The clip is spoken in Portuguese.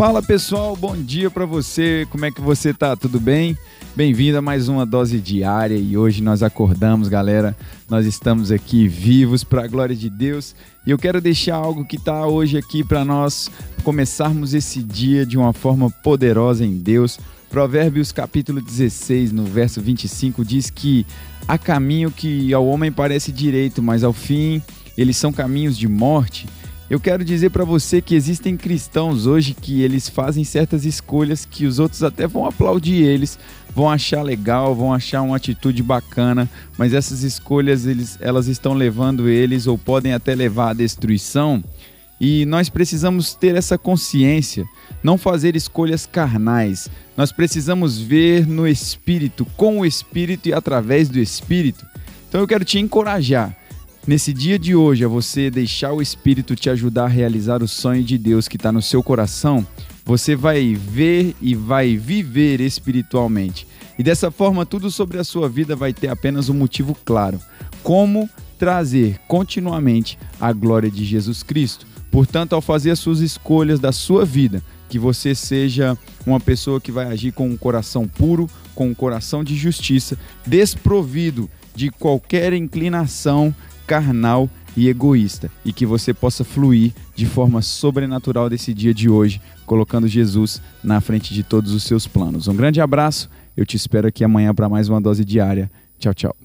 Fala pessoal, bom dia para você. Como é que você tá? Tudo bem? Bem-vindo a mais uma dose diária e hoje nós acordamos, galera. Nós estamos aqui vivos para a glória de Deus e eu quero deixar algo que está hoje aqui para nós começarmos esse dia de uma forma poderosa em Deus. Provérbios capítulo 16, no verso 25, diz que há caminho que ao homem parece direito, mas ao fim eles são caminhos de morte. Eu quero dizer para você que existem cristãos hoje que eles fazem certas escolhas que os outros até vão aplaudir eles, vão achar legal, vão achar uma atitude bacana, mas essas escolhas eles, elas estão levando eles ou podem até levar à destruição. E nós precisamos ter essa consciência, não fazer escolhas carnais. Nós precisamos ver no espírito, com o espírito e através do espírito. Então eu quero te encorajar nesse dia de hoje, a você deixar o Espírito te ajudar a realizar o sonho de Deus que está no seu coração, você vai ver e vai viver espiritualmente. E dessa forma, tudo sobre a sua vida vai ter apenas um motivo claro: como trazer continuamente a glória de Jesus Cristo. Portanto, ao fazer as suas escolhas da sua vida, que você seja uma pessoa que vai agir com um coração puro, com um coração de justiça, desprovido de qualquer inclinação carnal e egoísta e que você possa fluir de forma sobrenatural desse dia de hoje, colocando Jesus na frente de todos os seus planos. Um grande abraço, eu te espero aqui amanhã para mais uma dose diária. Tchau, tchau.